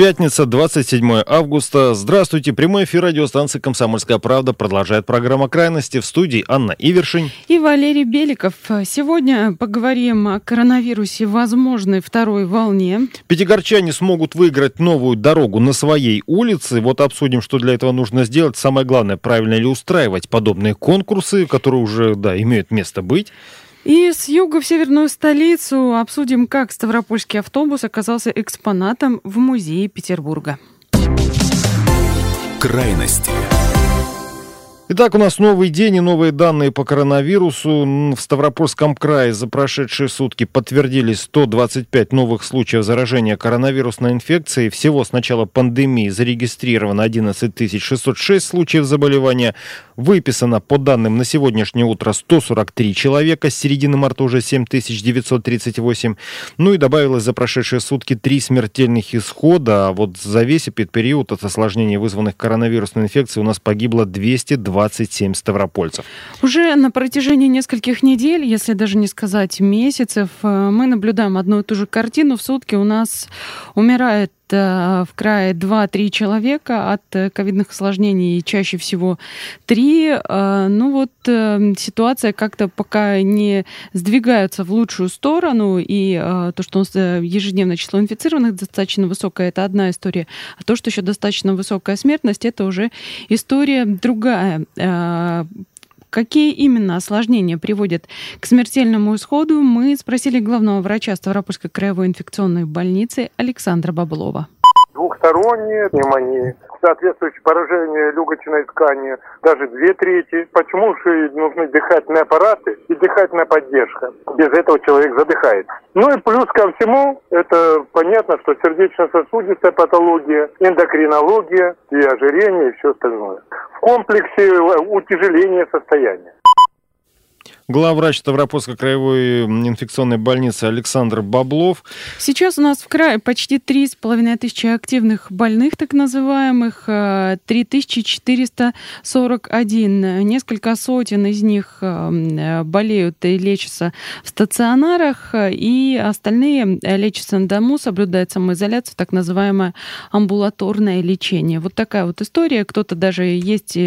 Пятница, 27 августа. Здравствуйте. Прямой эфир радиостанции «Комсомольская правда» продолжает программа «Крайности» в студии Анна Ивершин. И Валерий Беликов. Сегодня поговорим о коронавирусе, возможной второй волне. Пятигорчане смогут выиграть новую дорогу на своей улице. Вот обсудим, что для этого нужно сделать. Самое главное, правильно ли устраивать подобные конкурсы, которые уже, да, имеют место быть. И с юга в северную столицу обсудим, как Ставропольский автобус оказался экспонатом в музее Петербурга. Крайности. Итак, у нас новый день и новые данные по коронавирусу. В Ставропольском крае за прошедшие сутки подтвердились 125 новых случаев заражения коронавирусной инфекцией. Всего с начала пандемии зарегистрировано 11 606 случаев заболевания. Выписано по данным на сегодняшнее утро 143 человека. С середины марта уже 7 938. Ну и добавилось за прошедшие сутки 3 смертельных исхода. А вот за весь период от осложнений, вызванных коронавирусной инфекцией, у нас погибло 220 27 ставропольцев. Уже на протяжении нескольких недель, если даже не сказать месяцев, э, мы наблюдаем одну и ту же картину. В сутки у нас умирает в крае 2-3 человека от э, ковидных осложнений, чаще всего 3. Ну вот ситуация как-то пока не сдвигается в лучшую сторону, и то, что у нас ежедневное число инфицированных достаточно высокое, это одна история, а то, что еще достаточно высокая смертность, это уже история другая. Какие именно осложнения приводят к смертельному исходу, мы спросили главного врача Ставропольской краевой инфекционной больницы Александра Баблова. Двухсторонняя пневмония, соответствующее поражение легочной ткани, даже две трети. Почему же нужны дыхательные аппараты и дыхательная поддержка? Без этого человек задыхается. Ну и плюс ко всему, это понятно, что сердечно-сосудистая патология, эндокринология и ожирение и все остальное. В комплексе утяжеления состояния. Главврач Ставропольской краевой инфекционной больницы Александр Баблов. Сейчас у нас в крае почти три с половиной тысячи активных больных, так называемых, 3441. Э, Несколько сотен из них э, болеют и лечатся в стационарах, и остальные лечатся на дому, соблюдают самоизоляцию, так называемое амбулаторное лечение. Вот такая вот история. Кто-то даже есть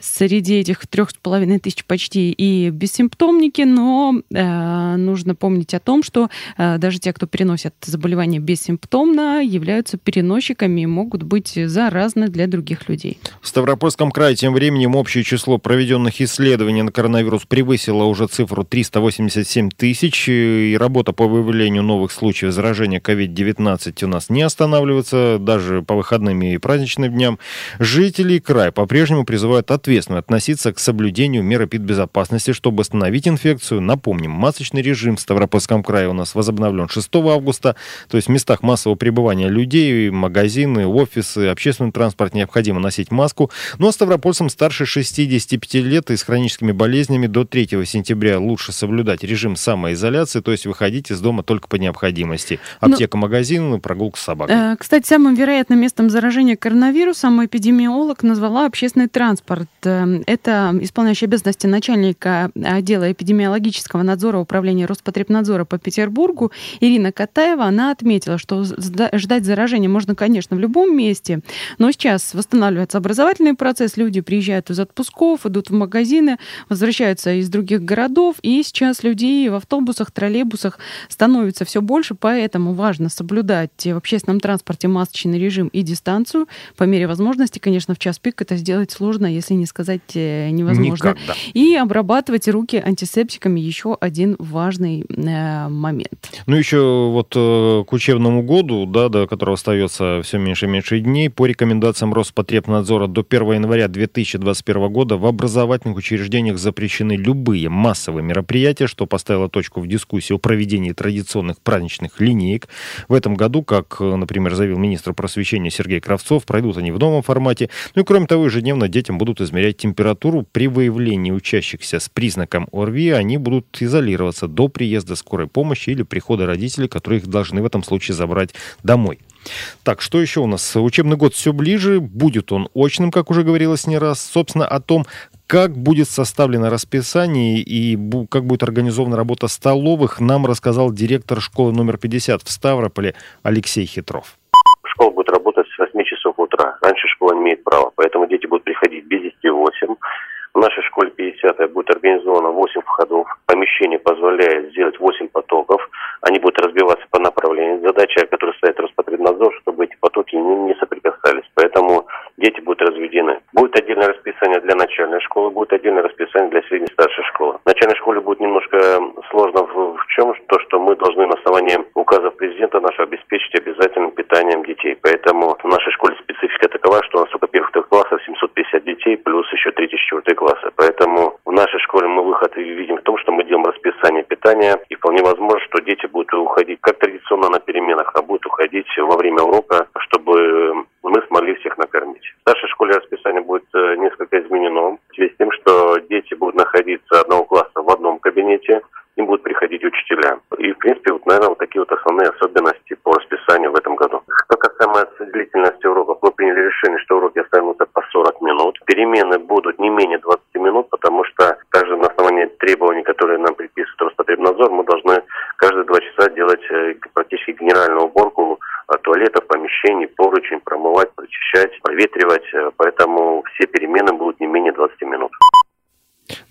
среди этих трех с половиной тысяч почти и без бессимптомники, но э, нужно помнить о том, что э, даже те, кто переносят заболевание бессимптомно, являются переносчиками и могут быть заразны для других людей. В Ставропольском крае тем временем общее число проведенных исследований на коронавирус превысило уже цифру 387 тысяч, и работа по выявлению новых случаев заражения COVID-19 у нас не останавливается, даже по выходным и праздничным дням. Жители края по-прежнему призывают ответственно относиться к соблюдению мер безопасности, чтобы остановить остановить инфекцию. Напомним, масочный режим в Ставропольском крае у нас возобновлен 6 августа. То есть в местах массового пребывания людей, магазины, офисы, общественный транспорт необходимо носить маску. Ну а ставропольцам старше 65 лет и с хроническими болезнями до 3 сентября лучше соблюдать режим самоизоляции, то есть выходить из дома только по необходимости. Ну, Аптека, Но... магазин, прогулка с собакой. Э, кстати, самым вероятным местом заражения коронавирусом эпидемиолог назвала общественный транспорт. Э, это исполняющий обязанности начальника отдела эпидемиологического надзора Управления Роспотребнадзора по Петербургу Ирина Катаева, она отметила, что ждать заражения можно, конечно, в любом месте, но сейчас восстанавливается образовательный процесс, люди приезжают из отпусков, идут в магазины, возвращаются из других городов, и сейчас людей в автобусах, троллейбусах становится все больше, поэтому важно соблюдать в общественном транспорте масочный режим и дистанцию. По мере возможности, конечно, в час пик это сделать сложно, если не сказать э, невозможно. Никак, да. И обрабатывать руки покрытие антисептиками еще один важный э, момент. Ну, еще вот э, к учебному году, да, до которого остается все меньше и меньше дней, по рекомендациям Роспотребнадзора до 1 января 2021 года в образовательных учреждениях запрещены любые массовые мероприятия, что поставило точку в дискуссии о проведении традиционных праздничных линеек. В этом году, как, э, например, заявил министр просвещения Сергей Кравцов, пройдут они в новом формате. Ну и кроме того, ежедневно детям будут измерять температуру. При выявлении учащихся с признаком ОРВИ они будут изолироваться до приезда скорой помощи или прихода родителей, которые их должны в этом случае забрать домой. Так, что еще у нас? Учебный год все ближе, будет он очным, как уже говорилось не раз. Собственно, о том, как будет составлено расписание и как будет организована работа столовых, нам рассказал директор школы номер 50 в Ставрополе Алексей Хитров. Школа будет работать с 8 часов утра. Раньше школа не имеет права, поэтому дети будут приходить без 10 8. В нашей школе 50 будет организовано 8 входов. Помещение позволяет сделать 8 потоков. Они будут разбиваться по направлению. Задача, которая стоит Роспотребнадзор, чтобы эти потоки не, не соприкасались. Поэтому дети будут разведены. Будет отдельное расписание для начальной школы, будет отдельное расписание для средней старшей школы. В начальной школе будет немножко сложно в, в чем? То, что мы должны на основании указов президента нашего обеспечить обязательным питанием детей. Поэтому в нашей школе специфика такова, что у нас только первых трех классов 750 детей, плюс еще третий, четвертый классы. Поэтому в нашей школе мы выход видим в том, что мы делаем расписание питания, и вполне возможно, что дети будут уходить как традиционно на переменах, а будут уходить во время урока, чтобы мы смогли всех накормить. В старшей школе расписание будет э, несколько изменено в связи с тем, что дети будут находиться одного класса в одном кабинете, им будут приходить учителя. И, в принципе, вот, наверное, вот такие вот основные особенности по расписанию в этом году. Что касается длительности уроков, мы приняли решение, что уроки останутся по 40 минут. Перемены будут не менее 20 минут, потому что также на основании требований, которые нам предписывает Роспотребнадзор, мы должны каждые два часа делать э, практически генеральную уборку э, туалетов, помещений, поручень, промывать, прочищать, проветривать. Э, поэтому все перемены будут не менее 20 минут.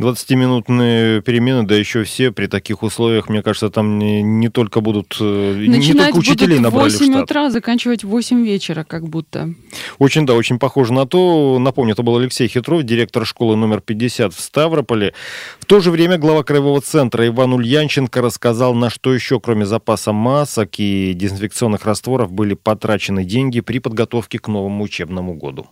20-минутные перемены, да еще все при таких условиях, мне кажется, там не, не только будут... Начинать не только учителей будут набрали 8 в штат. утра, заканчивать в 8 вечера как будто. Очень, да, очень похоже на то. Напомню, это был Алексей Хитров, директор школы номер 50 в Ставрополе. В то же время глава Краевого центра Иван Ульянченко рассказал, на что еще, кроме запаса масок и дезинфекционных растворов, были потрачены деньги при подготовке к новому учебному году.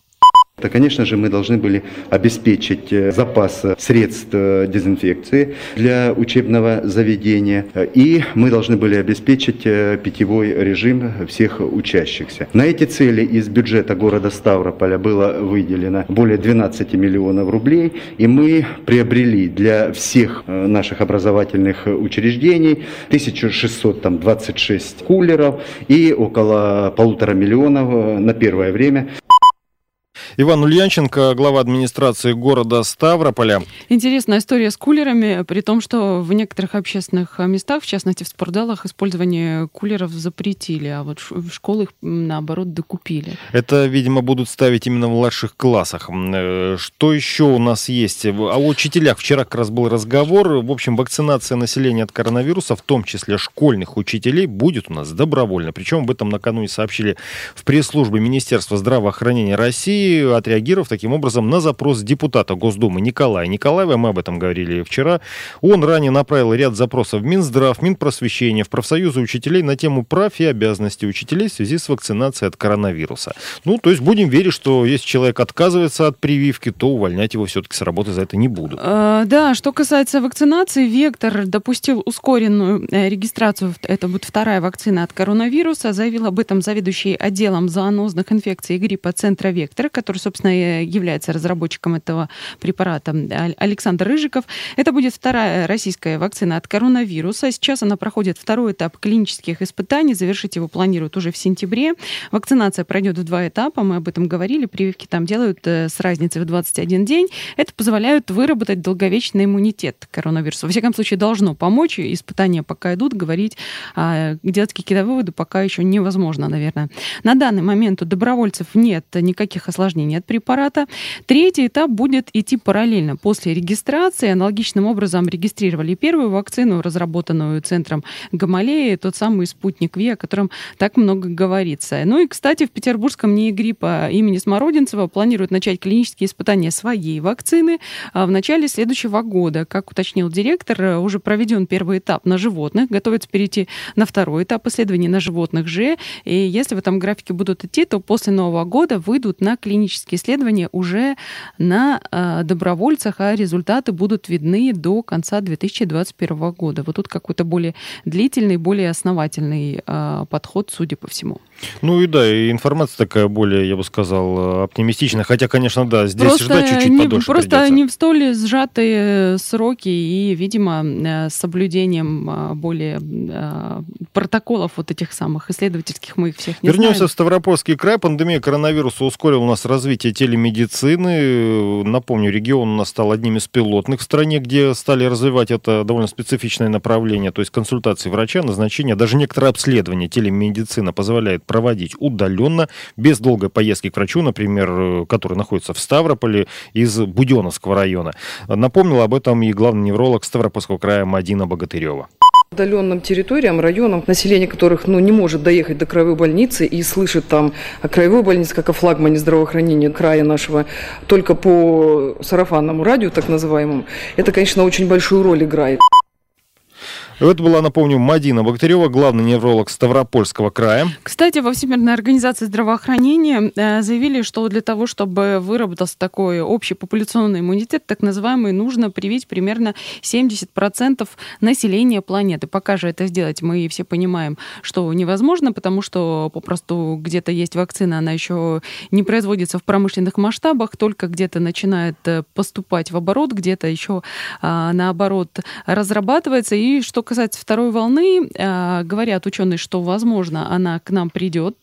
То, конечно же, мы должны были обеспечить э, запас средств э, дезинфекции для учебного заведения, и мы должны были обеспечить э, питьевой режим всех учащихся. На эти цели из бюджета города Ставрополя было выделено более 12 миллионов рублей, и мы приобрели для всех наших образовательных учреждений 1626 кулеров и около полутора миллионов на первое время Иван Ульянченко, глава администрации города Ставрополя. Интересная история с кулерами, при том, что в некоторых общественных местах, в частности в спортзалах, использование кулеров запретили, а вот в школах, наоборот, докупили. Это, видимо, будут ставить именно в младших классах. Э, что еще у нас есть? О учителях вчера как раз был разговор. В общем, вакцинация населения от коронавируса, в том числе школьных учителей, будет у нас добровольно. Причем об этом накануне сообщили в пресс-службе Министерства здравоохранения России отреагировав таким образом на запрос депутата Госдумы Николая Николаева, мы об этом говорили вчера, он ранее направил ряд запросов в Минздрав, Минпросвещение, в профсоюзы учителей на тему прав и обязанностей учителей в связи с вакцинацией от коронавируса. Ну, то есть будем верить, что если человек отказывается от прививки, то увольнять его все-таки с работы за это не будут. А, да, что касается вакцинации, Вектор допустил ускоренную э, регистрацию, это будет вторая вакцина от коронавируса, заявил об этом заведующий отделом зоонозных инфекций и гриппа Центра Вектор, который который, собственно, является разработчиком этого препарата, Александр Рыжиков. Это будет вторая российская вакцина от коронавируса. Сейчас она проходит второй этап клинических испытаний. Завершить его планируют уже в сентябре. Вакцинация пройдет в два этапа. Мы об этом говорили. Прививки там делают э, с разницей в 21 день. Это позволяет выработать долговечный иммунитет к коронавирусу. Во всяком случае, должно помочь. Испытания пока идут. Говорить, а делать какие-то выводы пока еще невозможно, наверное. На данный момент у добровольцев нет никаких осложнений от препарата. Третий этап будет идти параллельно. После регистрации аналогичным образом регистрировали первую вакцину, разработанную центром Гамалеи, тот самый спутник ВИ, о котором так много говорится. Ну и, кстати, в Петербургском НИИ гриппа имени Смородинцева планируют начать клинические испытания своей вакцины а, в начале следующего года. Как уточнил директор, уже проведен первый этап на животных, готовится перейти на второй этап исследований на животных же. И если в этом графике будут идти, то после Нового года выйдут на клинические исследования уже на э, добровольцах, а результаты будут видны до конца 2021 года. Вот тут какой-то более длительный, более основательный э, подход, судя по всему. Ну и да, и информация такая более, я бы сказал, оптимистичная. Хотя, конечно, да, здесь просто ждать чуть-чуть не, подольше Просто придется. не в столь сжатые сроки и, видимо, э, с соблюдением э, более э, протоколов вот этих самых исследовательских мы их всех не Вернемся знаем. в Ставропольский край. Пандемия коронавируса ускорила у нас развитие телемедицины. Напомню, регион у нас стал одним из пилотных в стране, где стали развивать это довольно специфичное направление, то есть консультации врача, назначение, даже некоторые обследования телемедицина позволяет проводить удаленно, без долгой поездки к врачу, например, который находится в Ставрополе из Буденовского района. Напомнил об этом и главный невролог Ставропольского края Мадина Богатырева удаленным территориям, районам, население которых ну, не может доехать до краевой больницы и слышит там о краевой больнице как о флагмане здравоохранения края нашего только по сарафанному радио, так называемому, это, конечно, очень большую роль играет. Это была, напомню, Мадина Богатырева, главный невролог Ставропольского края. Кстати, во Всемирной организации здравоохранения э, заявили, что для того, чтобы выработался такой общий популяционный иммунитет, так называемый, нужно привить примерно 70% населения планеты. Пока же это сделать мы все понимаем, что невозможно, потому что попросту где-то есть вакцина, она еще не производится в промышленных масштабах, только где-то начинает э, поступать в оборот, где-то еще а, наоборот разрабатывается. И что касается второй волны, э, говорят ученые, что, возможно, она к нам придет,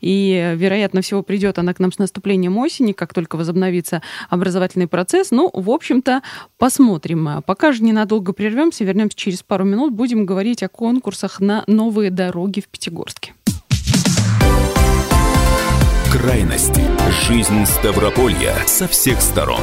и, вероятно всего, придет она к нам с наступлением осени, как только возобновится образовательный процесс. Ну, в общем-то, посмотрим. Пока же ненадолго прервемся, вернемся через пару минут, будем говорить о конкурсах на новые дороги в Пятигорске. Крайности. Жизнь Ставрополья со всех сторон.